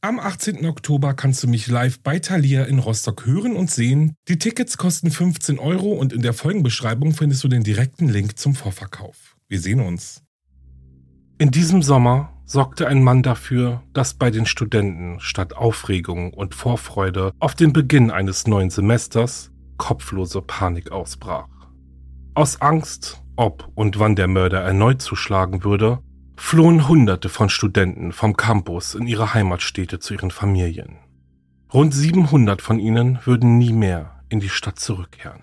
Am 18. Oktober kannst du mich live bei Thalia in Rostock hören und sehen. Die Tickets kosten 15 Euro und in der Folgenbeschreibung findest du den direkten Link zum Vorverkauf. Wir sehen uns. In diesem Sommer sorgte ein Mann dafür, dass bei den Studenten statt Aufregung und Vorfreude auf den Beginn eines neuen Semesters kopflose Panik ausbrach. Aus Angst, ob und wann der Mörder erneut zuschlagen würde, flohen Hunderte von Studenten vom Campus in ihre Heimatstädte zu ihren Familien. Rund 700 von ihnen würden nie mehr in die Stadt zurückkehren.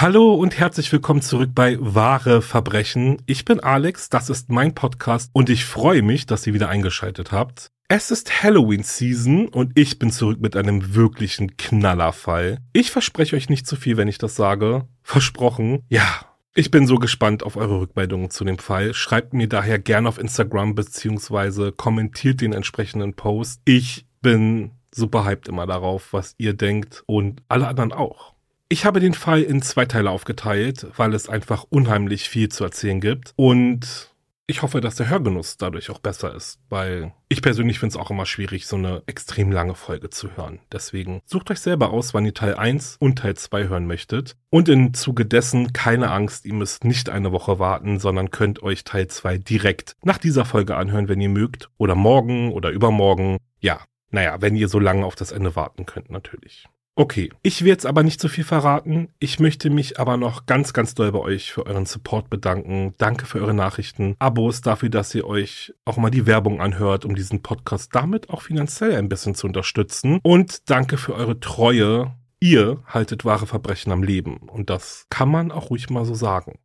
Hallo und herzlich willkommen zurück bei Wahre Verbrechen. Ich bin Alex, das ist mein Podcast und ich freue mich, dass ihr wieder eingeschaltet habt. Es ist Halloween Season und ich bin zurück mit einem wirklichen Knallerfall. Ich verspreche euch nicht zu viel, wenn ich das sage. Versprochen. Ja, ich bin so gespannt auf eure Rückmeldungen zu dem Fall. Schreibt mir daher gerne auf Instagram beziehungsweise kommentiert den entsprechenden Post. Ich bin super hyped immer darauf, was ihr denkt und alle anderen auch. Ich habe den Fall in zwei Teile aufgeteilt, weil es einfach unheimlich viel zu erzählen gibt. Und ich hoffe, dass der Hörgenuss dadurch auch besser ist, weil ich persönlich finde es auch immer schwierig, so eine extrem lange Folge zu hören. Deswegen sucht euch selber aus, wann ihr Teil 1 und Teil 2 hören möchtet. Und im Zuge dessen keine Angst, ihr müsst nicht eine Woche warten, sondern könnt euch Teil 2 direkt nach dieser Folge anhören, wenn ihr mögt. Oder morgen oder übermorgen. Ja, naja, wenn ihr so lange auf das Ende warten könnt, natürlich. Okay, ich will jetzt aber nicht zu viel verraten. Ich möchte mich aber noch ganz, ganz doll bei euch für euren Support bedanken. Danke für eure Nachrichten, Abos, dafür, dass ihr euch auch mal die Werbung anhört, um diesen Podcast damit auch finanziell ein bisschen zu unterstützen. Und danke für eure Treue. Ihr haltet wahre Verbrechen am Leben. Und das kann man auch ruhig mal so sagen.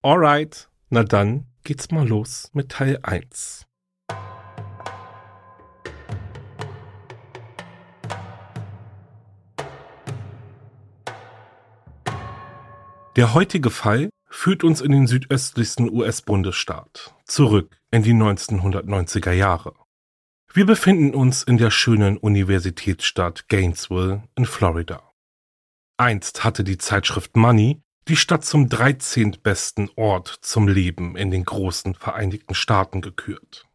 Alright, na dann geht's mal los mit Teil 1. Der heutige Fall führt uns in den südöstlichsten US-Bundesstaat, zurück in die 1990er Jahre. Wir befinden uns in der schönen Universitätsstadt Gainesville in Florida. Einst hatte die Zeitschrift Money die Stadt zum 13. besten Ort zum Leben in den großen Vereinigten Staaten gekürt.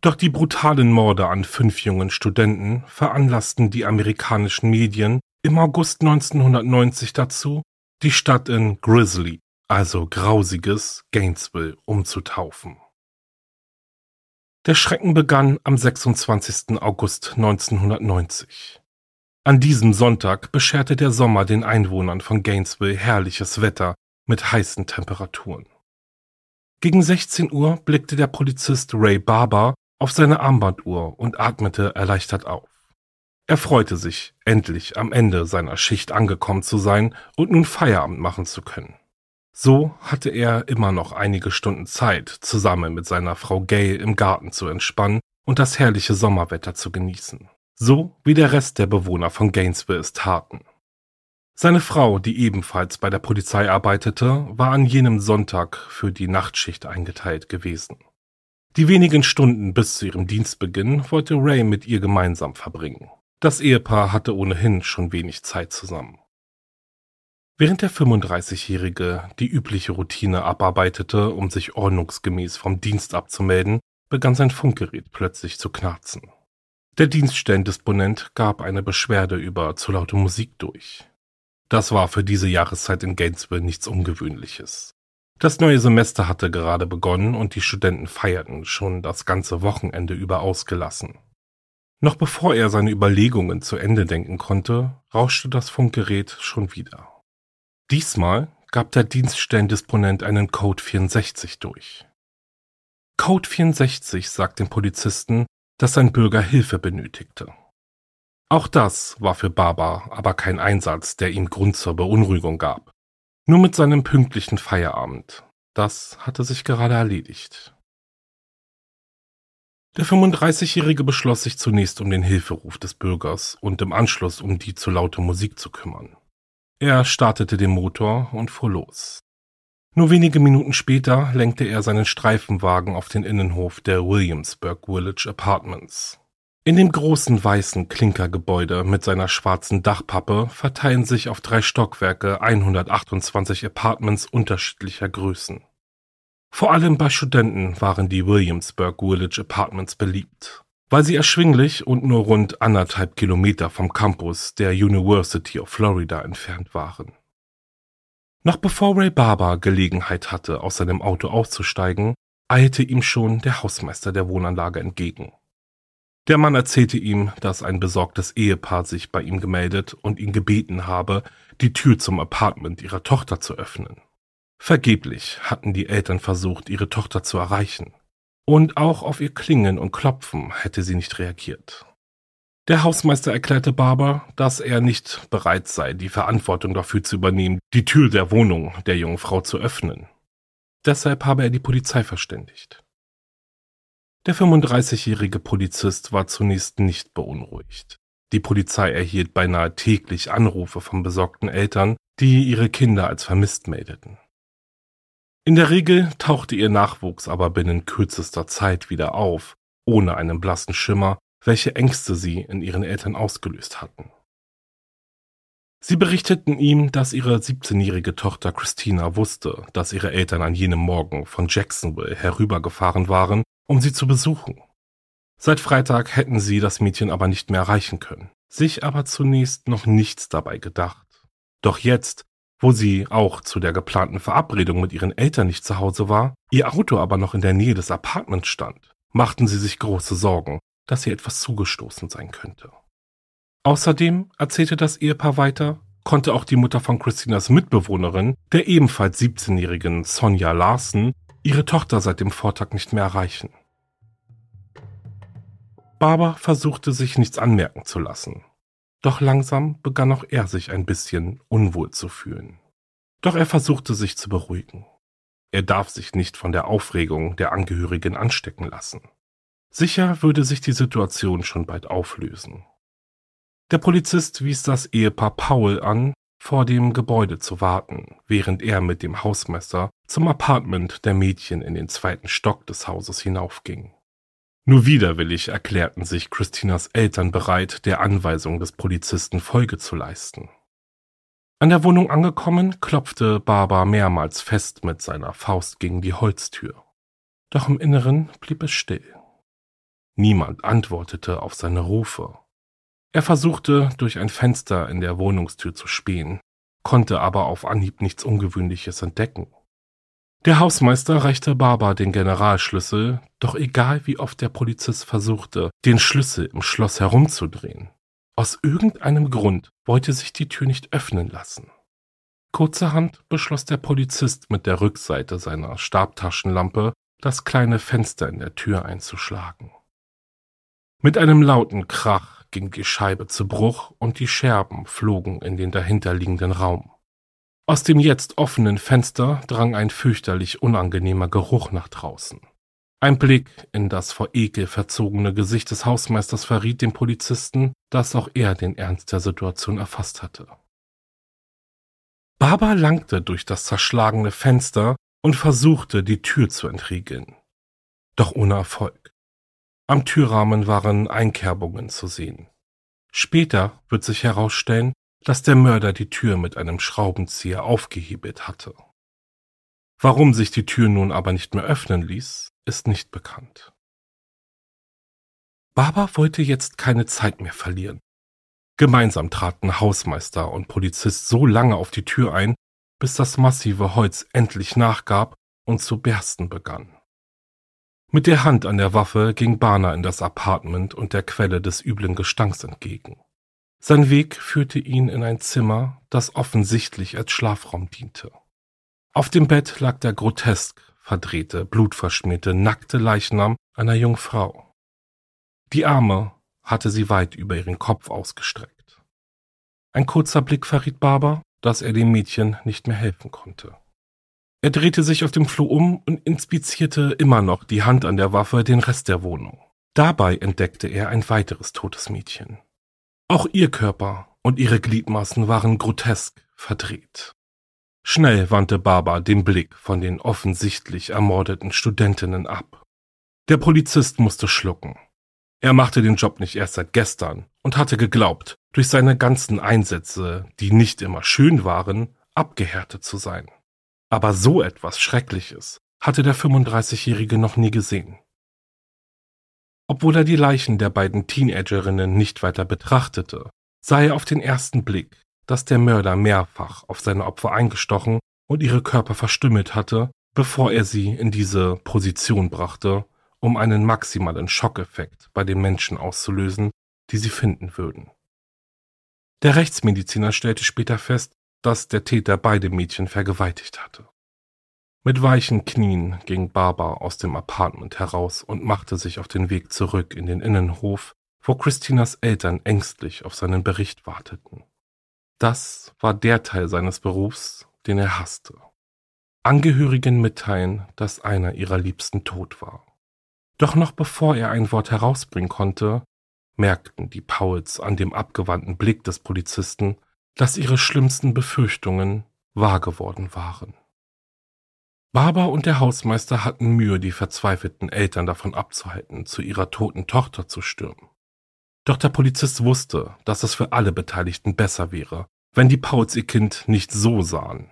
Doch die brutalen Morde an fünf jungen Studenten veranlassten die amerikanischen Medien im August 1990 dazu, die Stadt in Grizzly, also grausiges Gainesville, umzutaufen. Der Schrecken begann am 26. August 1990. An diesem Sonntag bescherte der Sommer den Einwohnern von Gainesville herrliches Wetter mit heißen Temperaturen. Gegen 16 Uhr blickte der Polizist Ray Barber auf seine Armbanduhr und atmete erleichtert auf. Er freute sich, endlich am Ende seiner Schicht angekommen zu sein und nun Feierabend machen zu können. So hatte er immer noch einige Stunden Zeit, zusammen mit seiner Frau Gail im Garten zu entspannen und das herrliche Sommerwetter zu genießen. So wie der Rest der Bewohner von Gainesville es taten. Seine Frau, die ebenfalls bei der Polizei arbeitete, war an jenem Sonntag für die Nachtschicht eingeteilt gewesen. Die wenigen Stunden bis zu ihrem Dienstbeginn wollte Ray mit ihr gemeinsam verbringen. Das Ehepaar hatte ohnehin schon wenig Zeit zusammen. Während der 35-Jährige die übliche Routine abarbeitete, um sich ordnungsgemäß vom Dienst abzumelden, begann sein Funkgerät plötzlich zu knarzen. Der Dienststellendisponent gab eine Beschwerde über zu laute Musik durch. Das war für diese Jahreszeit in Gainesville nichts Ungewöhnliches. Das neue Semester hatte gerade begonnen und die Studenten feierten schon das ganze Wochenende über ausgelassen. Noch bevor er seine Überlegungen zu Ende denken konnte, rauschte das Funkgerät schon wieder. Diesmal gab der Dienststellendisponent einen Code 64 durch. Code 64 sagt dem Polizisten, dass sein Bürger Hilfe benötigte. Auch das war für Baba aber kein Einsatz, der ihm Grund zur Beunruhigung gab. Nur mit seinem pünktlichen Feierabend. Das hatte sich gerade erledigt. Der 35-Jährige beschloss sich zunächst um den Hilferuf des Bürgers und im Anschluss um die zu laute Musik zu kümmern. Er startete den Motor und fuhr los. Nur wenige Minuten später lenkte er seinen Streifenwagen auf den Innenhof der Williamsburg Village Apartments. In dem großen weißen Klinkergebäude mit seiner schwarzen Dachpappe verteilen sich auf drei Stockwerke 128 Apartments unterschiedlicher Größen. Vor allem bei Studenten waren die Williamsburg Village Apartments beliebt, weil sie erschwinglich und nur rund anderthalb Kilometer vom Campus der University of Florida entfernt waren. Noch bevor Ray Barber Gelegenheit hatte, aus seinem Auto auszusteigen, eilte ihm schon der Hausmeister der Wohnanlage entgegen. Der Mann erzählte ihm, dass ein besorgtes Ehepaar sich bei ihm gemeldet und ihn gebeten habe, die Tür zum Apartment ihrer Tochter zu öffnen. Vergeblich hatten die Eltern versucht, ihre Tochter zu erreichen. Und auch auf ihr Klingeln und Klopfen hätte sie nicht reagiert. Der Hausmeister erklärte Barber, dass er nicht bereit sei, die Verantwortung dafür zu übernehmen, die Tür der Wohnung der jungen Frau zu öffnen. Deshalb habe er die Polizei verständigt. Der 35-jährige Polizist war zunächst nicht beunruhigt. Die Polizei erhielt beinahe täglich Anrufe von besorgten Eltern, die ihre Kinder als vermisst meldeten. In der Regel tauchte ihr Nachwuchs aber binnen kürzester Zeit wieder auf, ohne einen blassen Schimmer, welche Ängste sie in ihren Eltern ausgelöst hatten. Sie berichteten ihm, dass ihre 17-jährige Tochter Christina wusste, dass ihre Eltern an jenem Morgen von Jacksonville herübergefahren waren um sie zu besuchen. Seit Freitag hätten sie das Mädchen aber nicht mehr erreichen können, sich aber zunächst noch nichts dabei gedacht. Doch jetzt, wo sie auch zu der geplanten Verabredung mit ihren Eltern nicht zu Hause war, ihr Auto aber noch in der Nähe des Apartments stand, machten sie sich große Sorgen, dass ihr etwas zugestoßen sein könnte. Außerdem, erzählte das Ehepaar weiter, konnte auch die Mutter von Christinas Mitbewohnerin, der ebenfalls 17-jährigen Sonja Larsen, ihre Tochter seit dem Vortag nicht mehr erreichen. Barber versuchte sich nichts anmerken zu lassen. Doch langsam begann auch er sich ein bisschen unwohl zu fühlen. Doch er versuchte sich zu beruhigen. Er darf sich nicht von der Aufregung der Angehörigen anstecken lassen. Sicher würde sich die Situation schon bald auflösen. Der Polizist wies das Ehepaar Paul an, vor dem Gebäude zu warten, während er mit dem Hausmeister zum Apartment der Mädchen in den zweiten Stock des Hauses hinaufging. Nur widerwillig erklärten sich Christinas Eltern bereit, der Anweisung des Polizisten Folge zu leisten. An der Wohnung angekommen, klopfte Barbara mehrmals fest mit seiner Faust gegen die Holztür. Doch im Inneren blieb es still. Niemand antwortete auf seine Rufe. Er versuchte, durch ein Fenster in der Wohnungstür zu spähen, konnte aber auf Anhieb nichts Ungewöhnliches entdecken. Der Hausmeister reichte Barbara den Generalschlüssel, doch egal wie oft der Polizist versuchte, den Schlüssel im Schloss herumzudrehen, aus irgendeinem Grund wollte sich die Tür nicht öffnen lassen. Kurzerhand beschloss der Polizist mit der Rückseite seiner Stabtaschenlampe das kleine Fenster in der Tür einzuschlagen. Mit einem lauten Krach ging die Scheibe zu Bruch und die Scherben flogen in den dahinterliegenden Raum. Aus dem jetzt offenen Fenster drang ein fürchterlich unangenehmer Geruch nach draußen. Ein Blick in das vor Ekel verzogene Gesicht des Hausmeisters verriet dem Polizisten, dass auch er den Ernst der Situation erfasst hatte. Barbara langte durch das zerschlagene Fenster und versuchte, die Tür zu entriegeln. Doch ohne Erfolg. Am Türrahmen waren Einkerbungen zu sehen. Später wird sich herausstellen, dass der Mörder die Tür mit einem Schraubenzieher aufgehebelt hatte. Warum sich die Tür nun aber nicht mehr öffnen ließ, ist nicht bekannt. Barbara wollte jetzt keine Zeit mehr verlieren. Gemeinsam traten Hausmeister und Polizist so lange auf die Tür ein, bis das massive Holz endlich nachgab und zu bersten begann. Mit der Hand an der Waffe ging Barner in das Apartment und der Quelle des üblen Gestanks entgegen. Sein Weg führte ihn in ein Zimmer, das offensichtlich als Schlafraum diente. Auf dem Bett lag der grotesk verdrehte, blutverschmierte, nackte Leichnam einer jungen Frau. Die Arme hatte sie weit über ihren Kopf ausgestreckt. Ein kurzer Blick verriet Barber, dass er dem Mädchen nicht mehr helfen konnte. Er drehte sich auf dem Flur um und inspizierte immer noch die Hand an der Waffe den Rest der Wohnung. Dabei entdeckte er ein weiteres totes Mädchen. Auch ihr Körper und ihre Gliedmaßen waren grotesk verdreht. Schnell wandte Barbara den Blick von den offensichtlich ermordeten Studentinnen ab. Der Polizist musste schlucken. Er machte den Job nicht erst seit gestern und hatte geglaubt, durch seine ganzen Einsätze, die nicht immer schön waren, abgehärtet zu sein. Aber so etwas Schreckliches hatte der 35-Jährige noch nie gesehen. Obwohl er die Leichen der beiden Teenagerinnen nicht weiter betrachtete, sah er auf den ersten Blick, dass der Mörder mehrfach auf seine Opfer eingestochen und ihre Körper verstümmelt hatte, bevor er sie in diese Position brachte, um einen maximalen Schockeffekt bei den Menschen auszulösen, die sie finden würden. Der Rechtsmediziner stellte später fest, dass der Täter beide Mädchen vergewaltigt hatte. Mit weichen Knien ging Barbara aus dem Apartment heraus und machte sich auf den Weg zurück in den Innenhof, wo Christinas Eltern ängstlich auf seinen Bericht warteten. Das war der Teil seines Berufs, den er hasste. Angehörigen mitteilen, dass einer ihrer Liebsten tot war. Doch noch bevor er ein Wort herausbringen konnte, merkten die Pauls an dem abgewandten Blick des Polizisten, dass ihre schlimmsten Befürchtungen wahr geworden waren. Barbara und der Hausmeister hatten Mühe, die verzweifelten Eltern davon abzuhalten, zu ihrer toten Tochter zu stürmen. Doch der Polizist wusste, dass es für alle Beteiligten besser wäre, wenn die Pauls ihr Kind nicht so sahen.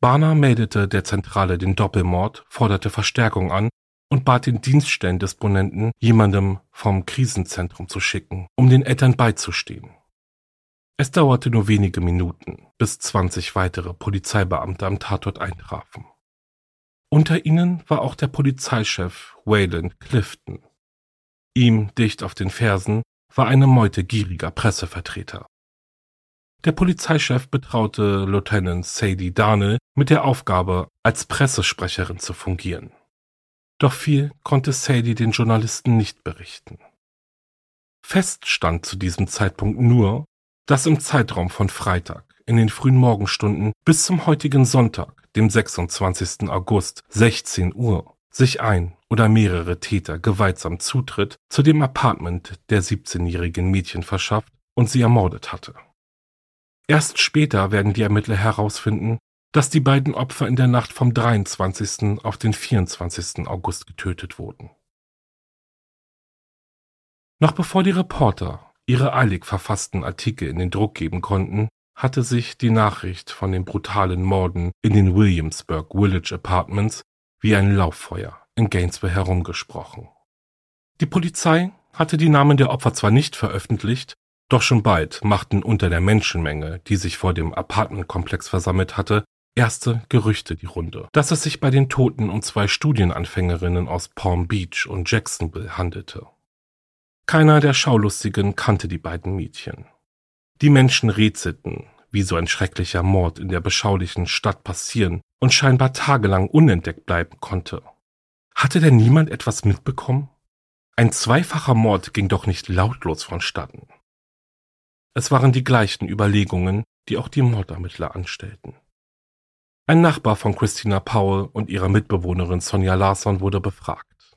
Barner meldete der Zentrale den Doppelmord, forderte Verstärkung an und bat den Dienststellendisponenten, jemandem vom Krisenzentrum zu schicken, um den Eltern beizustehen. Es dauerte nur wenige Minuten, bis 20 weitere Polizeibeamte am Tatort eintrafen. Unter ihnen war auch der Polizeichef Wayland Clifton. Ihm dicht auf den Fersen war eine Meute gieriger Pressevertreter. Der Polizeichef betraute Lieutenant Sadie Darnell mit der Aufgabe, als Pressesprecherin zu fungieren. Doch viel konnte Sadie den Journalisten nicht berichten. Fest stand zu diesem Zeitpunkt nur, dass im Zeitraum von Freitag in den frühen Morgenstunden bis zum heutigen Sonntag, dem 26. August 16 Uhr, sich ein oder mehrere Täter gewaltsam Zutritt zu dem Apartment der 17-jährigen Mädchen verschafft und sie ermordet hatte. Erst später werden die Ermittler herausfinden, dass die beiden Opfer in der Nacht vom 23. auf den 24. August getötet wurden. Noch bevor die Reporter ihre eilig verfassten Artikel in den Druck geben konnten, hatte sich die Nachricht von den brutalen Morden in den Williamsburg Village Apartments wie ein Lauffeuer in Gainesville herumgesprochen. Die Polizei hatte die Namen der Opfer zwar nicht veröffentlicht, doch schon bald machten unter der Menschenmenge, die sich vor dem Apartmentkomplex versammelt hatte, erste Gerüchte die Runde, dass es sich bei den Toten um zwei Studienanfängerinnen aus Palm Beach und Jacksonville handelte. Keiner der Schaulustigen kannte die beiden Mädchen. Die Menschen rätselten, wie so ein schrecklicher Mord in der beschaulichen Stadt passieren und scheinbar tagelang unentdeckt bleiben konnte. Hatte denn niemand etwas mitbekommen? Ein zweifacher Mord ging doch nicht lautlos vonstatten. Es waren die gleichen Überlegungen, die auch die Mordermittler anstellten. Ein Nachbar von Christina Powell und ihrer Mitbewohnerin Sonja Larsson wurde befragt.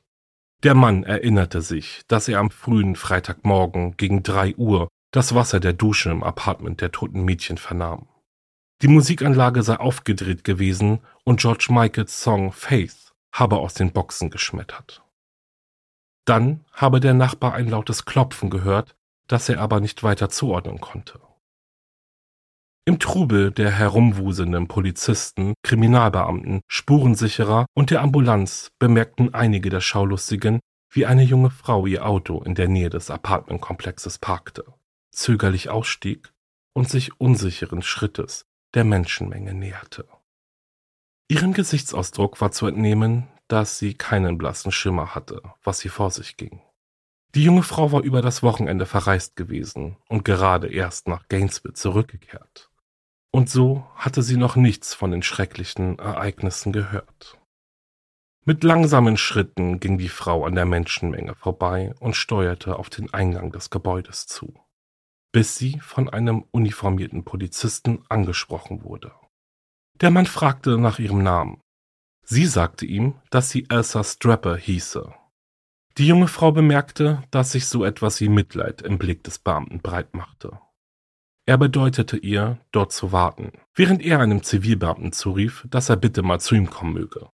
Der Mann erinnerte sich, dass er am frühen Freitagmorgen gegen drei Uhr das Wasser der Dusche im Apartment der toten Mädchen vernahm. Die Musikanlage sei aufgedreht gewesen und George Michaels Song Faith habe aus den Boxen geschmettert. Dann habe der Nachbar ein lautes Klopfen gehört, das er aber nicht weiter zuordnen konnte. Im Trubel der herumwuselnden Polizisten, Kriminalbeamten, Spurensicherer und der Ambulanz bemerkten einige der Schaulustigen, wie eine junge Frau ihr Auto in der Nähe des Apartmentkomplexes parkte, zögerlich ausstieg und sich unsicheren Schrittes der Menschenmenge näherte. Ihrem Gesichtsausdruck war zu entnehmen, dass sie keinen blassen Schimmer hatte, was hier vor sich ging. Die junge Frau war über das Wochenende verreist gewesen und gerade erst nach Gainesville zurückgekehrt. Und so hatte sie noch nichts von den schrecklichen Ereignissen gehört. Mit langsamen Schritten ging die Frau an der Menschenmenge vorbei und steuerte auf den Eingang des Gebäudes zu, bis sie von einem uniformierten Polizisten angesprochen wurde. Der Mann fragte nach ihrem Namen. Sie sagte ihm, dass sie Elsa Strapper hieße die junge Frau bemerkte, dass sich so etwas wie Mitleid im Blick des Beamten breitmachte. Er bedeutete ihr, dort zu warten, während er einem Zivilbeamten zurief, dass er bitte mal zu ihm kommen möge.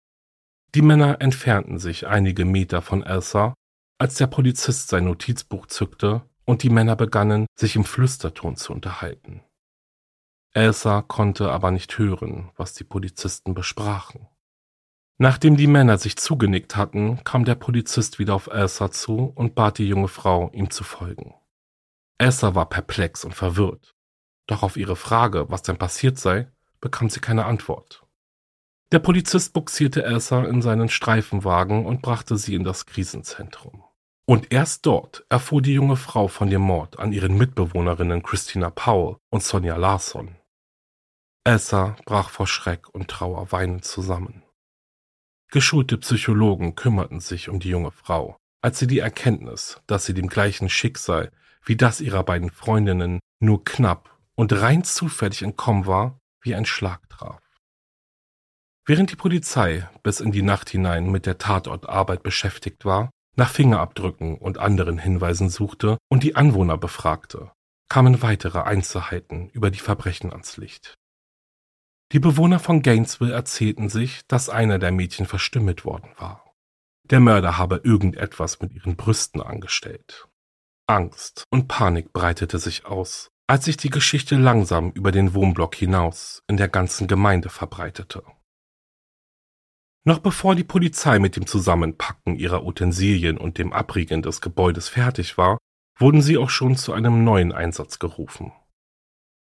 Die Männer entfernten sich einige Meter von Elsa, als der Polizist sein Notizbuch zückte und die Männer begannen, sich im Flüsterton zu unterhalten. Elsa konnte aber nicht hören, was die Polizisten besprachen. Nachdem die Männer sich zugenickt hatten, kam der Polizist wieder auf Elsa zu und bat die junge Frau, ihm zu folgen. Elsa war perplex und verwirrt. Doch auf ihre Frage, was denn passiert sei, bekam sie keine Antwort. Der Polizist buxierte Elsa in seinen Streifenwagen und brachte sie in das Krisenzentrum. Und erst dort erfuhr die junge Frau von dem Mord an ihren Mitbewohnerinnen Christina Powell und Sonja Larson. Elsa brach vor Schreck und Trauer weinend zusammen. Geschulte Psychologen kümmerten sich um die junge Frau, als sie die Erkenntnis, dass sie dem gleichen Schicksal wie das ihrer beiden Freundinnen nur knapp und rein zufällig entkommen war, wie ein Schlag traf. Während die Polizei bis in die Nacht hinein mit der Tatortarbeit beschäftigt war, nach Fingerabdrücken und anderen Hinweisen suchte und die Anwohner befragte, kamen weitere Einzelheiten über die Verbrechen ans Licht. Die Bewohner von Gainesville erzählten sich, dass einer der Mädchen verstümmelt worden war. Der Mörder habe irgendetwas mit ihren Brüsten angestellt. Angst und Panik breitete sich aus, als sich die Geschichte langsam über den Wohnblock hinaus in der ganzen Gemeinde verbreitete. Noch bevor die Polizei mit dem Zusammenpacken ihrer Utensilien und dem Abriegeln des Gebäudes fertig war, wurden sie auch schon zu einem neuen Einsatz gerufen.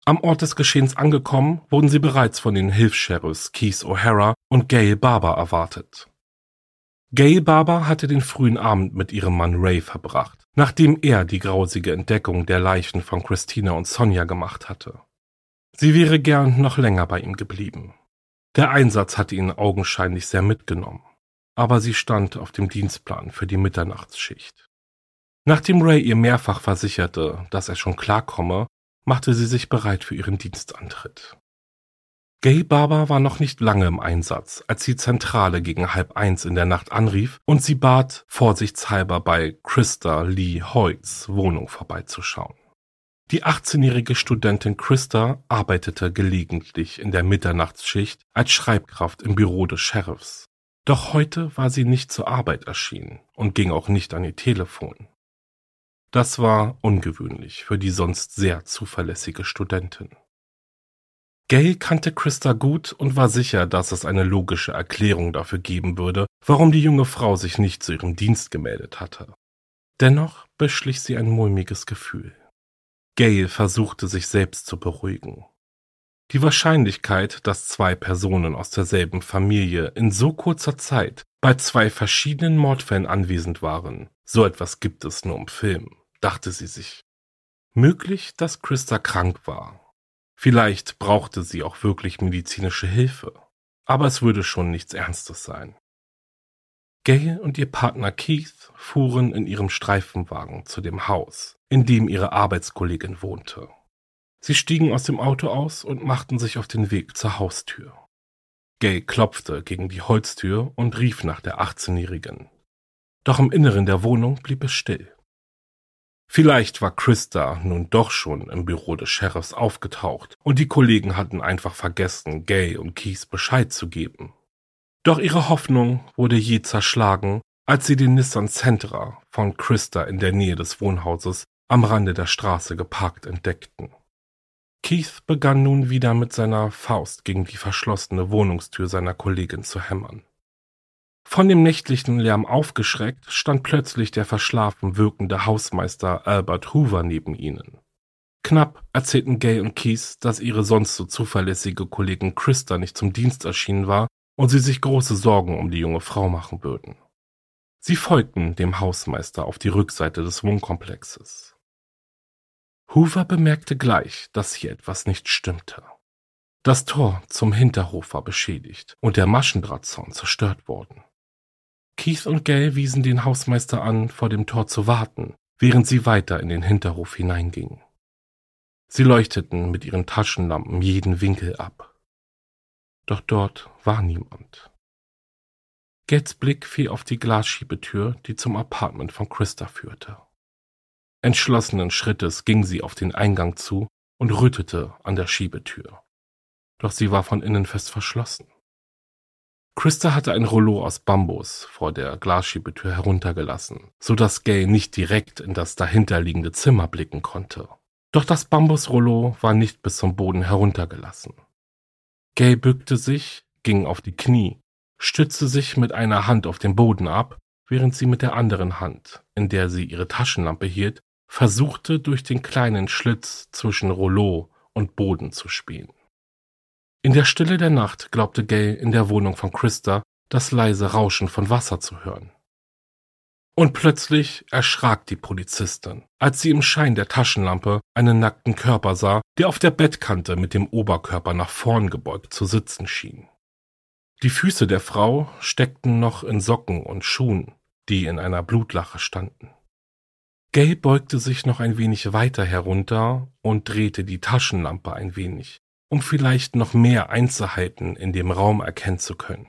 Am Ort des Geschehens angekommen, wurden sie bereits von den Hilfs-Sheriffs Keith O'Hara und Gail Barber erwartet. Gail Barber hatte den frühen Abend mit ihrem Mann Ray verbracht, nachdem er die grausige Entdeckung der Leichen von Christina und Sonja gemacht hatte. Sie wäre gern noch länger bei ihm geblieben. Der Einsatz hatte ihn augenscheinlich sehr mitgenommen, aber sie stand auf dem Dienstplan für die Mitternachtsschicht. Nachdem Ray ihr mehrfach versicherte, dass er schon klarkomme, machte sie sich bereit für ihren Dienstantritt. Gay Barber war noch nicht lange im Einsatz, als die Zentrale gegen halb eins in der Nacht anrief und sie bat, vorsichtshalber bei Christa Lee Hoyts Wohnung vorbeizuschauen. Die 18-jährige Studentin Christa arbeitete gelegentlich in der Mitternachtsschicht als Schreibkraft im Büro des Sheriffs. Doch heute war sie nicht zur Arbeit erschienen und ging auch nicht an ihr Telefon. Das war ungewöhnlich für die sonst sehr zuverlässige Studentin. Gail kannte Christa gut und war sicher, dass es eine logische Erklärung dafür geben würde, warum die junge Frau sich nicht zu ihrem Dienst gemeldet hatte. Dennoch beschlich sie ein mulmiges Gefühl. Gail versuchte sich selbst zu beruhigen. Die Wahrscheinlichkeit, dass zwei Personen aus derselben Familie in so kurzer Zeit bei zwei verschiedenen Mordfällen anwesend waren, so etwas gibt es nur im Film dachte sie sich. Möglich, dass Christa krank war. Vielleicht brauchte sie auch wirklich medizinische Hilfe. Aber es würde schon nichts Ernstes sein. Gail und ihr Partner Keith fuhren in ihrem Streifenwagen zu dem Haus, in dem ihre Arbeitskollegin wohnte. Sie stiegen aus dem Auto aus und machten sich auf den Weg zur Haustür. Gay klopfte gegen die Holztür und rief nach der 18-Jährigen. Doch im Inneren der Wohnung blieb es still. Vielleicht war Christa nun doch schon im Büro des Sheriffs aufgetaucht und die Kollegen hatten einfach vergessen, Gay und Keith Bescheid zu geben. Doch ihre Hoffnung wurde je zerschlagen, als sie den Nissan Sentra von Christa in der Nähe des Wohnhauses am Rande der Straße geparkt entdeckten. Keith begann nun wieder mit seiner Faust gegen die verschlossene Wohnungstür seiner Kollegin zu hämmern. Von dem nächtlichen Lärm aufgeschreckt, stand plötzlich der verschlafen wirkende Hausmeister Albert Hoover neben ihnen. Knapp erzählten Gay und Keith, dass ihre sonst so zuverlässige Kollegin Christa nicht zum Dienst erschienen war und sie sich große Sorgen um die junge Frau machen würden. Sie folgten dem Hausmeister auf die Rückseite des Wohnkomplexes. Hoover bemerkte gleich, dass hier etwas nicht stimmte. Das Tor zum Hinterhof war beschädigt und der Maschendrahtzaun zerstört worden. Keith und Gay wiesen den Hausmeister an, vor dem Tor zu warten, während sie weiter in den Hinterhof hineingingen. Sie leuchteten mit ihren Taschenlampen jeden Winkel ab. Doch dort war niemand. Gates Blick fiel auf die Glasschiebetür, die zum Apartment von Christa führte. Entschlossenen Schrittes ging sie auf den Eingang zu und rüttete an der Schiebetür. Doch sie war von innen fest verschlossen. Christa hatte ein Rollo aus Bambus vor der Glasschiebetür heruntergelassen, so dass Gay nicht direkt in das dahinterliegende Zimmer blicken konnte. Doch das Bambusrollo war nicht bis zum Boden heruntergelassen. Gay bückte sich, ging auf die Knie stützte sich mit einer Hand auf den Boden ab, während sie mit der anderen Hand, in der sie ihre Taschenlampe hielt, versuchte durch den kleinen Schlitz zwischen Rollo und Boden zu spähen. In der Stille der Nacht glaubte Gay in der Wohnung von Christa das leise Rauschen von Wasser zu hören. Und plötzlich erschrak die Polizistin, als sie im Schein der Taschenlampe einen nackten Körper sah, der auf der Bettkante mit dem Oberkörper nach vorn gebeugt zu sitzen schien. Die Füße der Frau steckten noch in Socken und Schuhen, die in einer Blutlache standen. Gay beugte sich noch ein wenig weiter herunter und drehte die Taschenlampe ein wenig, um vielleicht noch mehr Einzelheiten in dem Raum erkennen zu können.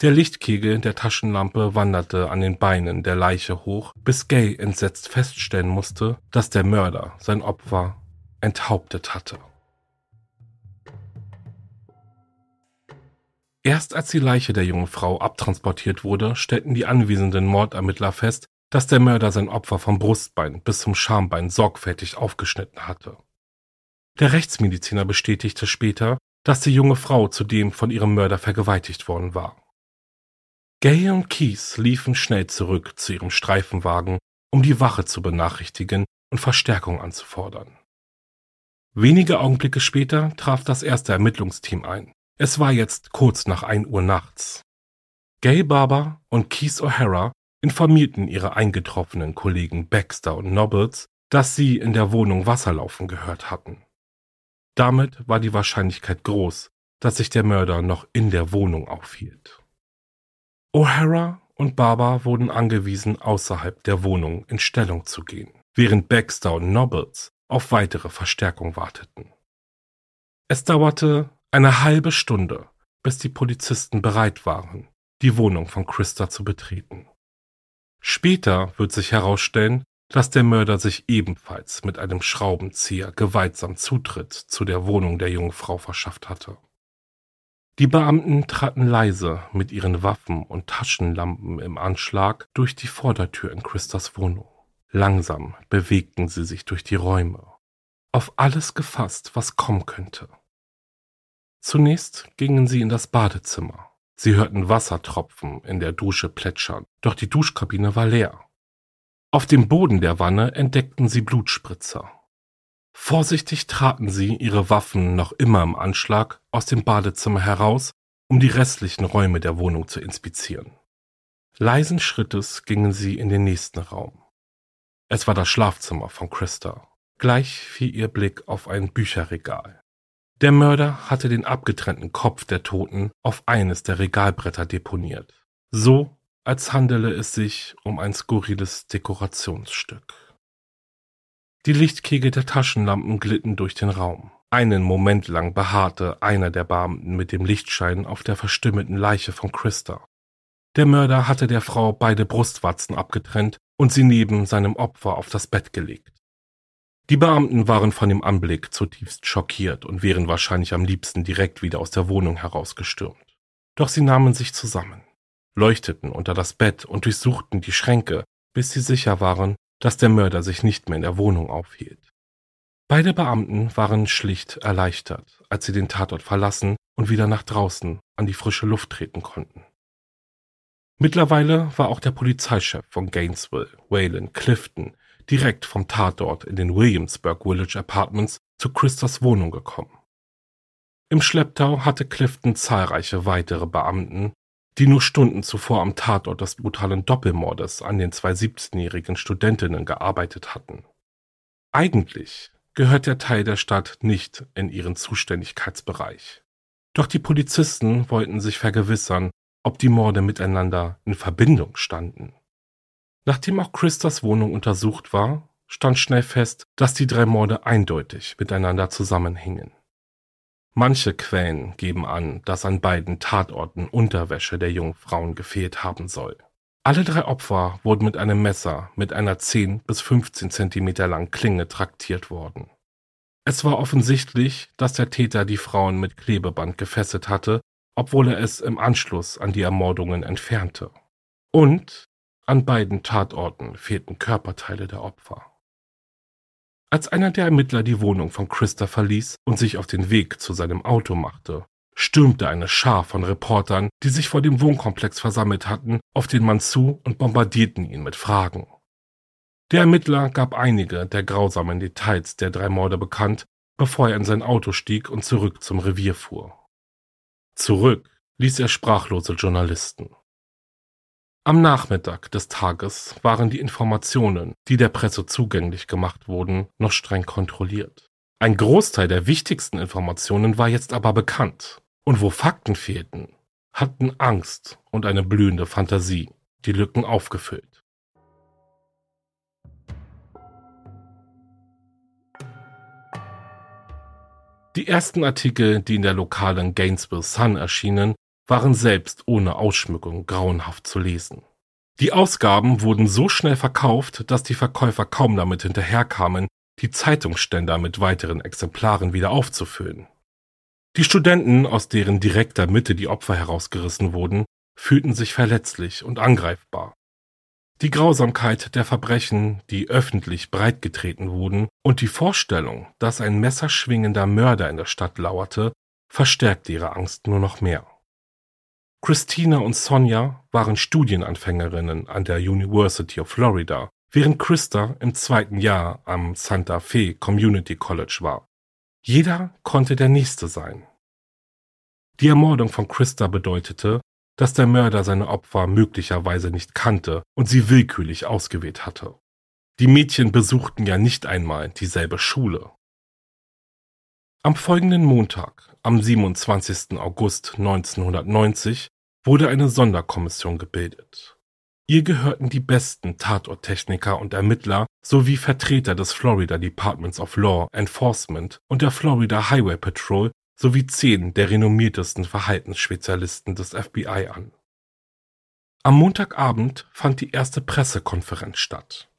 Der Lichtkegel der Taschenlampe wanderte an den Beinen der Leiche hoch, bis Gay entsetzt feststellen musste, dass der Mörder sein Opfer enthauptet hatte. Erst als die Leiche der jungen Frau abtransportiert wurde, stellten die anwesenden Mordermittler fest, dass der Mörder sein Opfer vom Brustbein bis zum Schambein sorgfältig aufgeschnitten hatte. Der Rechtsmediziner bestätigte später, dass die junge Frau zudem von ihrem Mörder vergewaltigt worden war. Gay und Keith liefen schnell zurück zu ihrem Streifenwagen, um die Wache zu benachrichtigen und Verstärkung anzufordern. Wenige Augenblicke später traf das erste Ermittlungsteam ein. Es war jetzt kurz nach ein Uhr nachts. Gay Barber und Keith O'Hara informierten ihre eingetroffenen Kollegen Baxter und Nobles, dass sie in der Wohnung Wasserlaufen gehört hatten. Damit war die Wahrscheinlichkeit groß, dass sich der Mörder noch in der Wohnung aufhielt. O'Hara und Barber wurden angewiesen, außerhalb der Wohnung in Stellung zu gehen, während Baxter und Nobles auf weitere Verstärkung warteten. Es dauerte eine halbe Stunde, bis die Polizisten bereit waren, die Wohnung von Christa zu betreten. Später wird sich herausstellen, dass der Mörder sich ebenfalls mit einem Schraubenzieher gewaltsam Zutritt zu der Wohnung der jungen Frau verschafft hatte. Die Beamten traten leise mit ihren Waffen und Taschenlampen im Anschlag durch die Vordertür in Christas Wohnung. Langsam bewegten sie sich durch die Räume, auf alles gefasst, was kommen könnte. Zunächst gingen sie in das Badezimmer. Sie hörten Wassertropfen in der Dusche plätschern, doch die Duschkabine war leer. Auf dem Boden der Wanne entdeckten sie Blutspritzer. Vorsichtig traten sie, ihre Waffen noch immer im Anschlag, aus dem Badezimmer heraus, um die restlichen Räume der Wohnung zu inspizieren. Leisen Schrittes gingen sie in den nächsten Raum. Es war das Schlafzimmer von Christa. Gleich fiel ihr Blick auf ein Bücherregal. Der Mörder hatte den abgetrennten Kopf der Toten auf eines der Regalbretter deponiert, so als handele es sich um ein skurriles Dekorationsstück. Die Lichtkegel der Taschenlampen glitten durch den Raum. Einen Moment lang beharrte einer der Beamten mit dem Lichtschein auf der verstümmelten Leiche von Christa. Der Mörder hatte der Frau beide Brustwarzen abgetrennt und sie neben seinem Opfer auf das Bett gelegt. Die Beamten waren von dem Anblick zutiefst schockiert und wären wahrscheinlich am liebsten direkt wieder aus der Wohnung herausgestürmt. Doch sie nahmen sich zusammen, leuchteten unter das Bett und durchsuchten die Schränke, bis sie sicher waren, dass der Mörder sich nicht mehr in der Wohnung aufhielt. Beide Beamten waren schlicht erleichtert, als sie den Tatort verlassen und wieder nach draußen an die frische Luft treten konnten. Mittlerweile war auch der Polizeichef von Gainesville, Wayland Clifton, direkt vom Tatort in den Williamsburg Village Apartments zu Christas Wohnung gekommen. Im Schlepptau hatte Clifton zahlreiche weitere Beamten, die nur Stunden zuvor am Tatort des brutalen Doppelmordes an den zwei 17-jährigen Studentinnen gearbeitet hatten. Eigentlich gehört der Teil der Stadt nicht in ihren Zuständigkeitsbereich. Doch die Polizisten wollten sich vergewissern, ob die Morde miteinander in Verbindung standen. Nachdem auch Christas Wohnung untersucht war, stand schnell fest, dass die drei Morde eindeutig miteinander zusammenhingen. Manche Quellen geben an, dass an beiden Tatorten Unterwäsche der jungen Frauen gefehlt haben soll. Alle drei Opfer wurden mit einem Messer mit einer 10 bis 15 Zentimeter langen Klinge traktiert worden. Es war offensichtlich, dass der Täter die Frauen mit Klebeband gefesselt hatte, obwohl er es im Anschluss an die Ermordungen entfernte. Und an beiden Tatorten fehlten Körperteile der Opfer. Als einer der Ermittler die Wohnung von Christa verließ und sich auf den Weg zu seinem Auto machte, stürmte eine Schar von Reportern, die sich vor dem Wohnkomplex versammelt hatten, auf den Mann zu und bombardierten ihn mit Fragen. Der Ermittler gab einige der grausamen Details der drei Morde bekannt, bevor er in sein Auto stieg und zurück zum Revier fuhr. Zurück ließ er sprachlose Journalisten. Am Nachmittag des Tages waren die Informationen, die der Presse zugänglich gemacht wurden, noch streng kontrolliert. Ein Großteil der wichtigsten Informationen war jetzt aber bekannt. Und wo Fakten fehlten, hatten Angst und eine blühende Fantasie die Lücken aufgefüllt. Die ersten Artikel, die in der lokalen Gainesville Sun erschienen, waren selbst ohne Ausschmückung grauenhaft zu lesen. Die Ausgaben wurden so schnell verkauft, dass die Verkäufer kaum damit hinterherkamen, die Zeitungsständer mit weiteren Exemplaren wieder aufzufüllen. Die Studenten, aus deren direkter Mitte die Opfer herausgerissen wurden, fühlten sich verletzlich und angreifbar. Die Grausamkeit der Verbrechen, die öffentlich breitgetreten wurden, und die Vorstellung, dass ein messerschwingender Mörder in der Stadt lauerte, verstärkte ihre Angst nur noch mehr. Christina und Sonja waren Studienanfängerinnen an der University of Florida, während Christa im zweiten Jahr am Santa Fe Community College war. Jeder konnte der Nächste sein. Die Ermordung von Christa bedeutete, dass der Mörder seine Opfer möglicherweise nicht kannte und sie willkürlich ausgewählt hatte. Die Mädchen besuchten ja nicht einmal dieselbe Schule. Am folgenden Montag, am 27. August 1990, wurde eine Sonderkommission gebildet. Ihr gehörten die besten Tatorttechniker und Ermittler sowie Vertreter des Florida Departments of Law Enforcement und der Florida Highway Patrol sowie zehn der renommiertesten Verhaltensspezialisten des FBI an. Am Montagabend fand die erste Pressekonferenz statt.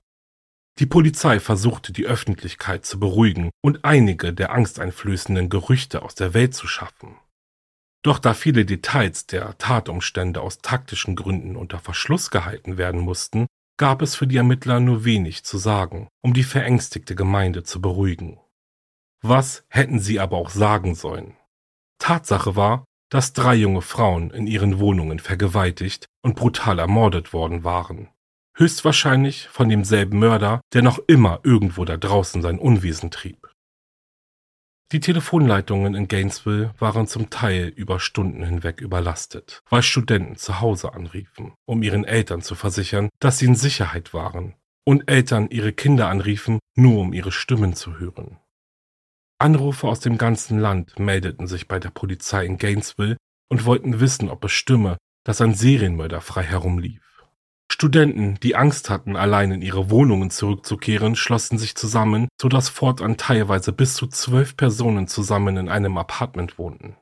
Die Polizei versuchte die Öffentlichkeit zu beruhigen und einige der angsteinflößenden Gerüchte aus der Welt zu schaffen. Doch da viele Details der Tatumstände aus taktischen Gründen unter Verschluss gehalten werden mussten, gab es für die Ermittler nur wenig zu sagen, um die verängstigte Gemeinde zu beruhigen. Was hätten sie aber auch sagen sollen? Tatsache war, dass drei junge Frauen in ihren Wohnungen vergewaltigt und brutal ermordet worden waren. Höchstwahrscheinlich von demselben Mörder, der noch immer irgendwo da draußen sein Unwesen trieb. Die Telefonleitungen in Gainesville waren zum Teil über Stunden hinweg überlastet, weil Studenten zu Hause anriefen, um ihren Eltern zu versichern, dass sie in Sicherheit waren, und Eltern ihre Kinder anriefen, nur um ihre Stimmen zu hören. Anrufer aus dem ganzen Land meldeten sich bei der Polizei in Gainesville und wollten wissen, ob es stimme, dass ein Serienmörder frei herumlief. Studenten, die Angst hatten, allein in ihre Wohnungen zurückzukehren, schlossen sich zusammen, so dass fortan teilweise bis zu zwölf Personen zusammen in einem Apartment wohnten.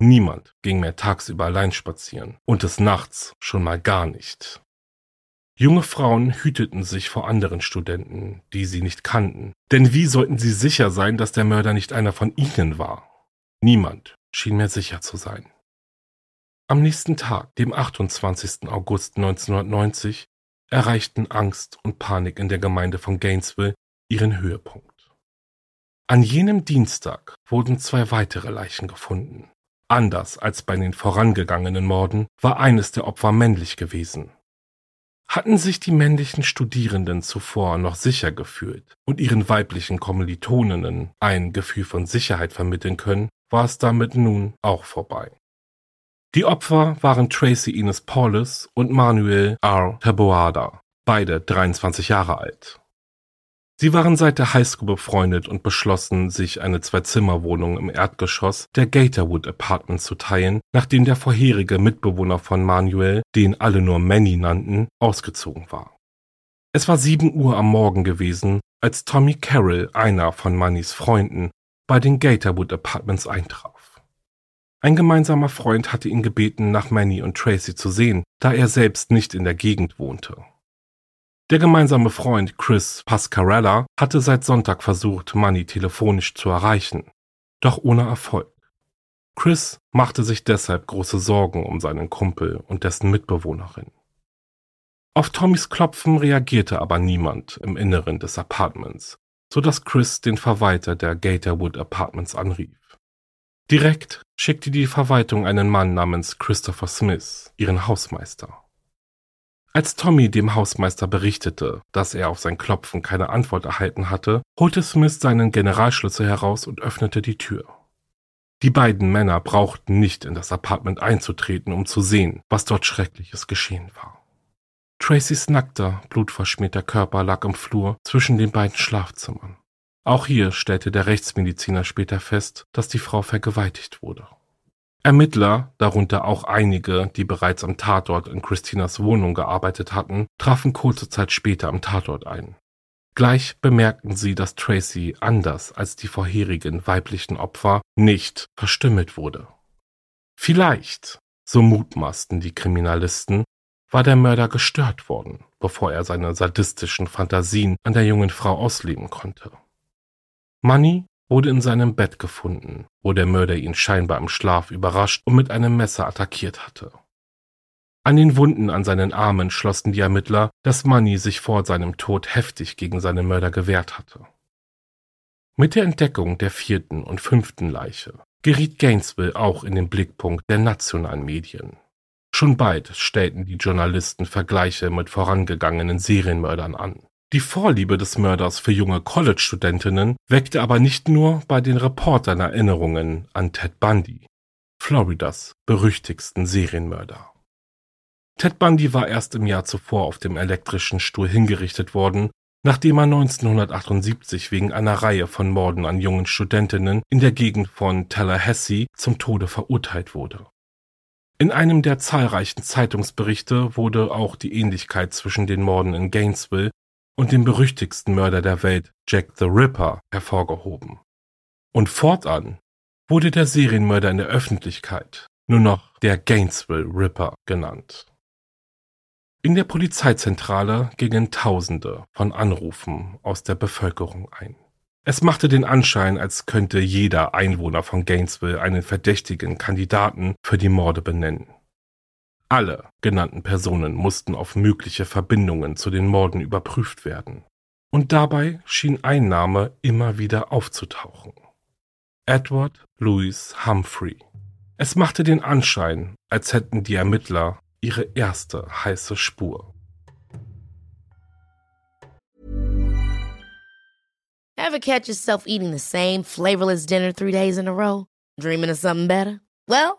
Niemand ging mehr tagsüber allein spazieren und des Nachts schon mal gar nicht. Junge Frauen hüteten sich vor anderen Studenten, die sie nicht kannten, denn wie sollten sie sicher sein, dass der Mörder nicht einer von ihnen war? Niemand schien mehr sicher zu sein. Am nächsten Tag, dem 28. August 1990, erreichten Angst und Panik in der Gemeinde von Gainesville ihren Höhepunkt. An jenem Dienstag wurden zwei weitere Leichen gefunden. Anders als bei den vorangegangenen Morden war eines der Opfer männlich gewesen. Hatten sich die männlichen Studierenden zuvor noch sicher gefühlt und ihren weiblichen Kommilitoninnen ein Gefühl von Sicherheit vermitteln können, war es damit nun auch vorbei. Die Opfer waren Tracy Ines Paulus und Manuel R. Taboada, beide 23 Jahre alt. Sie waren seit der Highschool befreundet und beschlossen, sich eine Zwei-Zimmer-Wohnung im Erdgeschoss der Gatorwood Apartments zu teilen, nachdem der vorherige Mitbewohner von Manuel, den alle nur Manny nannten, ausgezogen war. Es war sieben Uhr am Morgen gewesen, als Tommy Carroll, einer von Mannys Freunden, bei den Gatorwood Apartments eintraf. Ein gemeinsamer Freund hatte ihn gebeten, nach Manny und Tracy zu sehen, da er selbst nicht in der Gegend wohnte. Der gemeinsame Freund Chris Pascarella hatte seit Sonntag versucht, Money telefonisch zu erreichen, doch ohne Erfolg. Chris machte sich deshalb große Sorgen um seinen Kumpel und dessen Mitbewohnerin. Auf Tommys Klopfen reagierte aber niemand im Inneren des Apartments, so dass Chris den Verwalter der Gatorwood Apartments anrief. Direkt schickte die Verwaltung einen Mann namens Christopher Smith, ihren Hausmeister. Als Tommy dem Hausmeister berichtete, dass er auf sein Klopfen keine Antwort erhalten hatte, holte Smith seinen Generalschlüssel heraus und öffnete die Tür. Die beiden Männer brauchten nicht in das Apartment einzutreten, um zu sehen, was dort Schreckliches geschehen war. Tracys nackter, blutverschmierter Körper lag im Flur zwischen den beiden Schlafzimmern. Auch hier stellte der Rechtsmediziner später fest, dass die Frau vergewaltigt wurde. Ermittler, darunter auch einige, die bereits am Tatort in Christinas Wohnung gearbeitet hatten, trafen kurze Zeit später am Tatort ein. Gleich bemerkten sie, dass Tracy anders als die vorherigen weiblichen Opfer nicht verstümmelt wurde. Vielleicht, so mutmaßten die Kriminalisten, war der Mörder gestört worden, bevor er seine sadistischen Fantasien an der jungen Frau ausleben konnte. Money wurde in seinem Bett gefunden, wo der Mörder ihn scheinbar im Schlaf überrascht und mit einem Messer attackiert hatte. An den Wunden an seinen Armen schlossen die Ermittler, dass Money sich vor seinem Tod heftig gegen seinen Mörder gewehrt hatte. Mit der Entdeckung der vierten und fünften Leiche geriet Gainesville auch in den Blickpunkt der nationalen Medien. Schon bald stellten die Journalisten Vergleiche mit vorangegangenen Serienmördern an. Die Vorliebe des Mörders für junge College-Studentinnen weckte aber nicht nur bei den Reportern Erinnerungen an Ted Bundy, Floridas berüchtigsten Serienmörder. Ted Bundy war erst im Jahr zuvor auf dem elektrischen Stuhl hingerichtet worden, nachdem er 1978 wegen einer Reihe von Morden an jungen Studentinnen in der Gegend von Tallahassee zum Tode verurteilt wurde. In einem der zahlreichen Zeitungsberichte wurde auch die Ähnlichkeit zwischen den Morden in Gainesville und den berüchtigsten Mörder der Welt, Jack the Ripper, hervorgehoben. Und fortan wurde der Serienmörder in der Öffentlichkeit nur noch der Gainesville Ripper genannt. In der Polizeizentrale gingen Tausende von Anrufen aus der Bevölkerung ein. Es machte den Anschein, als könnte jeder Einwohner von Gainesville einen verdächtigen Kandidaten für die Morde benennen. Alle genannten Personen mussten auf mögliche Verbindungen zu den Morden überprüft werden. Und dabei schien ein Name immer wieder aufzutauchen. Edward Louis Humphrey. Es machte den Anschein, als hätten die Ermittler ihre erste heiße Spur. Ever catch yourself eating the same flavorless dinner three days in a row? Dreaming of something better? Well,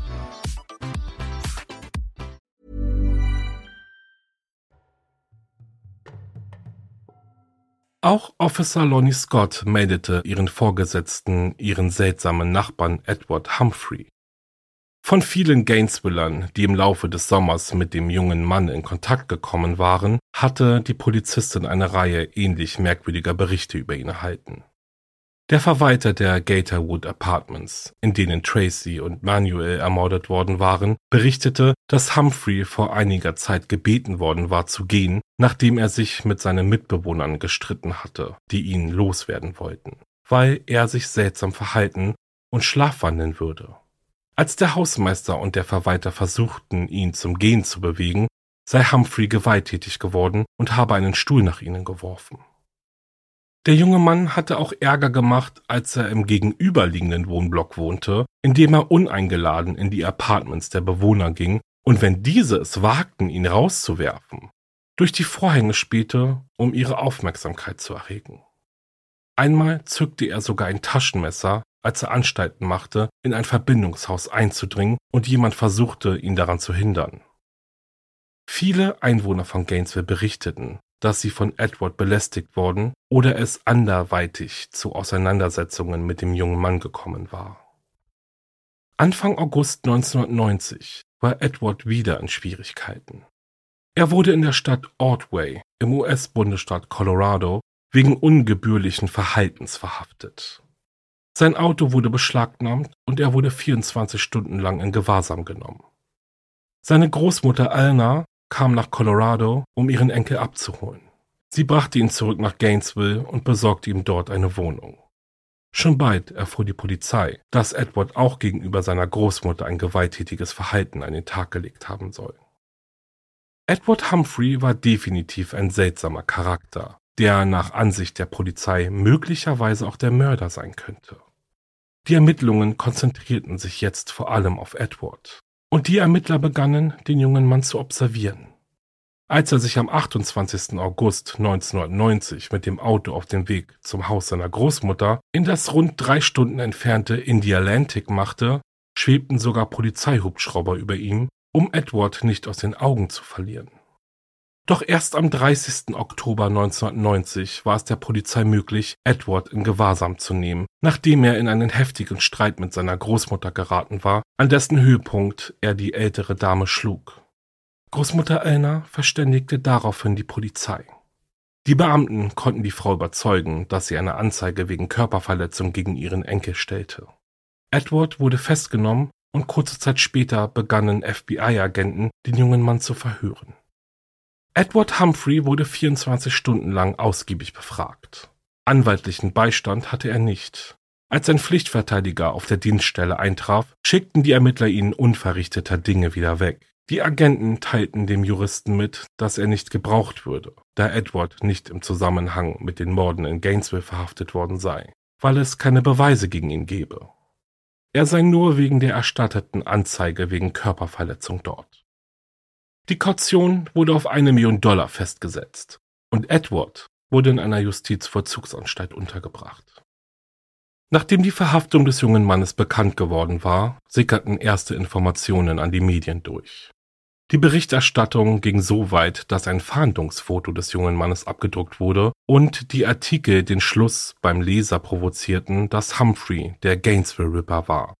Auch Officer Lonnie Scott meldete ihren Vorgesetzten ihren seltsamen Nachbarn Edward Humphrey. Von vielen Gainesvillern, die im Laufe des Sommers mit dem jungen Mann in Kontakt gekommen waren, hatte die Polizistin eine Reihe ähnlich merkwürdiger Berichte über ihn erhalten. Der Verwalter der Gatorwood Apartments, in denen Tracy und Manuel ermordet worden waren, berichtete, dass Humphrey vor einiger Zeit gebeten worden war zu gehen, nachdem er sich mit seinen Mitbewohnern gestritten hatte, die ihn loswerden wollten, weil er sich seltsam verhalten und schlafwandeln würde. Als der Hausmeister und der Verwalter versuchten, ihn zum Gehen zu bewegen, sei Humphrey gewalttätig geworden und habe einen Stuhl nach ihnen geworfen. Der junge Mann hatte auch Ärger gemacht, als er im gegenüberliegenden Wohnblock wohnte, indem er uneingeladen in die Apartments der Bewohner ging und wenn diese es wagten, ihn rauszuwerfen, durch die Vorhänge spähte, um ihre Aufmerksamkeit zu erregen. Einmal zückte er sogar ein Taschenmesser, als er Anstalten machte, in ein Verbindungshaus einzudringen und jemand versuchte, ihn daran zu hindern. Viele Einwohner von Gainesville berichteten, dass sie von Edward belästigt worden oder es anderweitig zu Auseinandersetzungen mit dem jungen Mann gekommen war. Anfang August 1990 war Edward wieder in Schwierigkeiten. Er wurde in der Stadt Ordway im US-Bundesstaat Colorado wegen ungebührlichen Verhaltens verhaftet. Sein Auto wurde beschlagnahmt und er wurde 24 Stunden lang in Gewahrsam genommen. Seine Großmutter Alna kam nach Colorado, um ihren Enkel abzuholen. Sie brachte ihn zurück nach Gainesville und besorgte ihm dort eine Wohnung. Schon bald erfuhr die Polizei, dass Edward auch gegenüber seiner Großmutter ein gewalttätiges Verhalten an den Tag gelegt haben soll. Edward Humphrey war definitiv ein seltsamer Charakter, der nach Ansicht der Polizei möglicherweise auch der Mörder sein könnte. Die Ermittlungen konzentrierten sich jetzt vor allem auf Edward, und die Ermittler begannen, den jungen Mann zu observieren. Als er sich am 28. August 1990 mit dem Auto auf dem Weg zum Haus seiner Großmutter in das rund drei Stunden entfernte Indialantic machte, schwebten sogar Polizeihubschrauber über ihm, um Edward nicht aus den Augen zu verlieren. Doch erst am 30. Oktober 1990 war es der Polizei möglich, Edward in Gewahrsam zu nehmen, nachdem er in einen heftigen Streit mit seiner Großmutter geraten war, an dessen Höhepunkt er die ältere Dame schlug. Großmutter Elna verständigte daraufhin die Polizei. Die Beamten konnten die Frau überzeugen, dass sie eine Anzeige wegen Körperverletzung gegen ihren Enkel stellte. Edward wurde festgenommen und kurze Zeit später begannen FBI-Agenten, den jungen Mann zu verhören. Edward Humphrey wurde 24 Stunden lang ausgiebig befragt. Anwaltlichen Beistand hatte er nicht. Als sein Pflichtverteidiger auf der Dienststelle eintraf, schickten die Ermittler ihn unverrichteter Dinge wieder weg. Die Agenten teilten dem Juristen mit, dass er nicht gebraucht würde, da Edward nicht im Zusammenhang mit den Morden in Gainesville verhaftet worden sei, weil es keine Beweise gegen ihn gebe. Er sei nur wegen der erstatteten Anzeige wegen Körperverletzung dort. Die Kaution wurde auf eine Million Dollar festgesetzt und Edward wurde in einer Justizvollzugsanstalt untergebracht. Nachdem die Verhaftung des jungen Mannes bekannt geworden war, sickerten erste Informationen an die Medien durch. Die Berichterstattung ging so weit, dass ein Fahndungsfoto des jungen Mannes abgedruckt wurde und die Artikel den Schluss beim Leser provozierten, dass Humphrey der Gainesville Ripper war.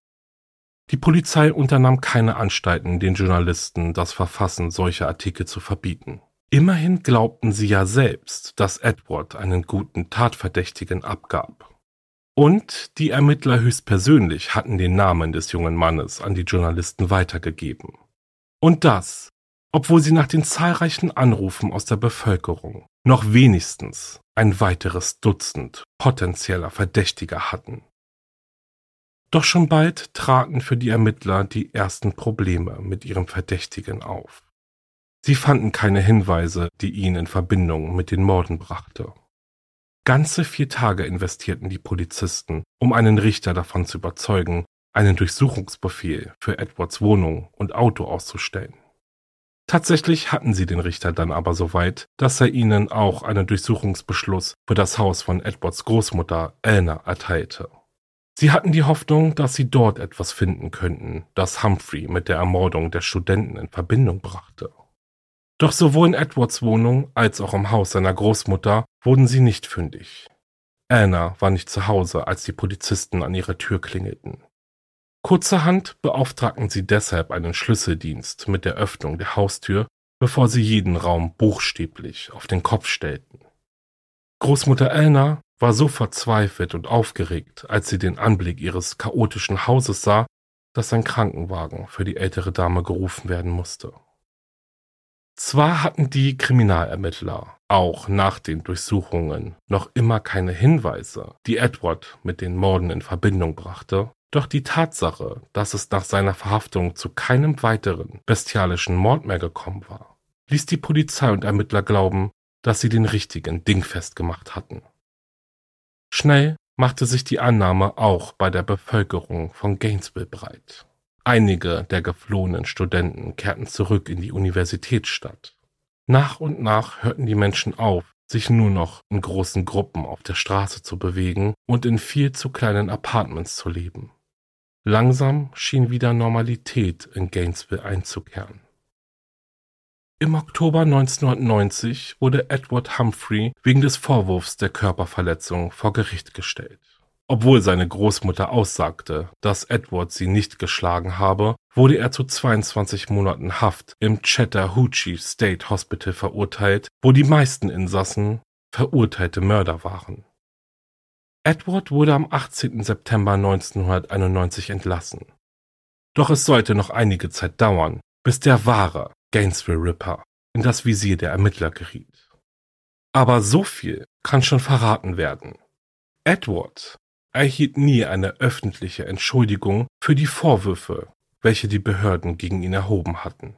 Die Polizei unternahm keine Anstalten, den Journalisten das Verfassen solcher Artikel zu verbieten. Immerhin glaubten sie ja selbst, dass Edward einen guten Tatverdächtigen abgab. Und die Ermittler höchstpersönlich hatten den Namen des jungen Mannes an die Journalisten weitergegeben. Und das, obwohl sie nach den zahlreichen Anrufen aus der Bevölkerung noch wenigstens ein weiteres Dutzend potenzieller Verdächtiger hatten. Doch schon bald traten für die Ermittler die ersten Probleme mit ihrem Verdächtigen auf. Sie fanden keine Hinweise, die ihn in Verbindung mit den Morden brachte. Ganze vier Tage investierten die Polizisten, um einen Richter davon zu überzeugen, einen Durchsuchungsbefehl für Edwards Wohnung und Auto auszustellen. Tatsächlich hatten sie den Richter dann aber so weit, dass er ihnen auch einen Durchsuchungsbeschluss für das Haus von Edwards Großmutter Elna erteilte. Sie hatten die Hoffnung, dass sie dort etwas finden könnten, das Humphrey mit der Ermordung der Studenten in Verbindung brachte. Doch sowohl in Edwards Wohnung als auch im Haus seiner Großmutter wurden sie nicht fündig. Anna war nicht zu Hause, als die Polizisten an ihrer Tür klingelten. Kurzerhand beauftragten sie deshalb einen Schlüsseldienst mit der Öffnung der Haustür, bevor sie jeden Raum buchstäblich auf den Kopf stellten. Großmutter Elna war so verzweifelt und aufgeregt, als sie den Anblick ihres chaotischen Hauses sah, dass ein Krankenwagen für die ältere Dame gerufen werden musste. Zwar hatten die Kriminalermittler auch nach den Durchsuchungen noch immer keine Hinweise, die Edward mit den Morden in Verbindung brachte, doch die Tatsache, dass es nach seiner Verhaftung zu keinem weiteren bestialischen Mord mehr gekommen war, ließ die Polizei und Ermittler glauben, dass sie den richtigen Dingfest gemacht hatten. Schnell machte sich die Annahme auch bei der Bevölkerung von Gainesville breit. Einige der geflohenen Studenten kehrten zurück in die Universitätsstadt. Nach und nach hörten die Menschen auf, sich nur noch in großen Gruppen auf der Straße zu bewegen und in viel zu kleinen Apartments zu leben. Langsam schien wieder Normalität in Gainesville einzukehren. Im Oktober 1990 wurde Edward Humphrey wegen des Vorwurfs der Körperverletzung vor Gericht gestellt. Obwohl seine Großmutter aussagte, dass Edward sie nicht geschlagen habe, wurde er zu 22 Monaten Haft im Chattahoochee State Hospital verurteilt, wo die meisten Insassen verurteilte Mörder waren. Edward wurde am 18. September 1991 entlassen. Doch es sollte noch einige Zeit dauern, bis der wahre Gainesville Ripper in das Visier der Ermittler geriet. Aber so viel kann schon verraten werden. Edward erhielt nie eine öffentliche Entschuldigung für die Vorwürfe, welche die Behörden gegen ihn erhoben hatten.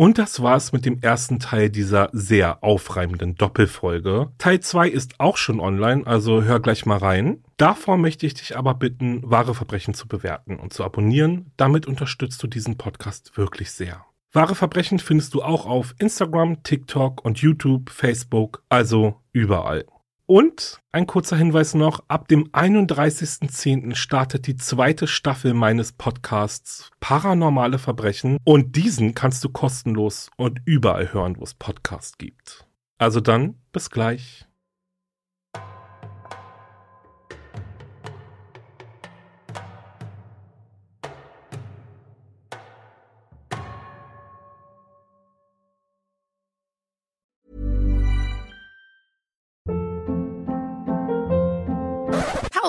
Und das war's mit dem ersten Teil dieser sehr aufreibenden Doppelfolge. Teil 2 ist auch schon online, also hör gleich mal rein. Davor möchte ich dich aber bitten, wahre Verbrechen zu bewerten und zu abonnieren. Damit unterstützt du diesen Podcast wirklich sehr. Wahre Verbrechen findest du auch auf Instagram, TikTok und YouTube, Facebook, also überall. Und ein kurzer Hinweis noch, ab dem 31.10. startet die zweite Staffel meines Podcasts Paranormale Verbrechen und diesen kannst du kostenlos und überall hören, wo es Podcasts gibt. Also dann, bis gleich.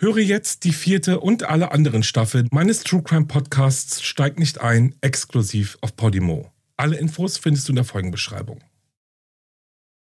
Höre jetzt die vierte und alle anderen Staffeln meines True Crime Podcasts Steigt nicht ein, exklusiv auf Podimo. Alle Infos findest du in der Folgenbeschreibung.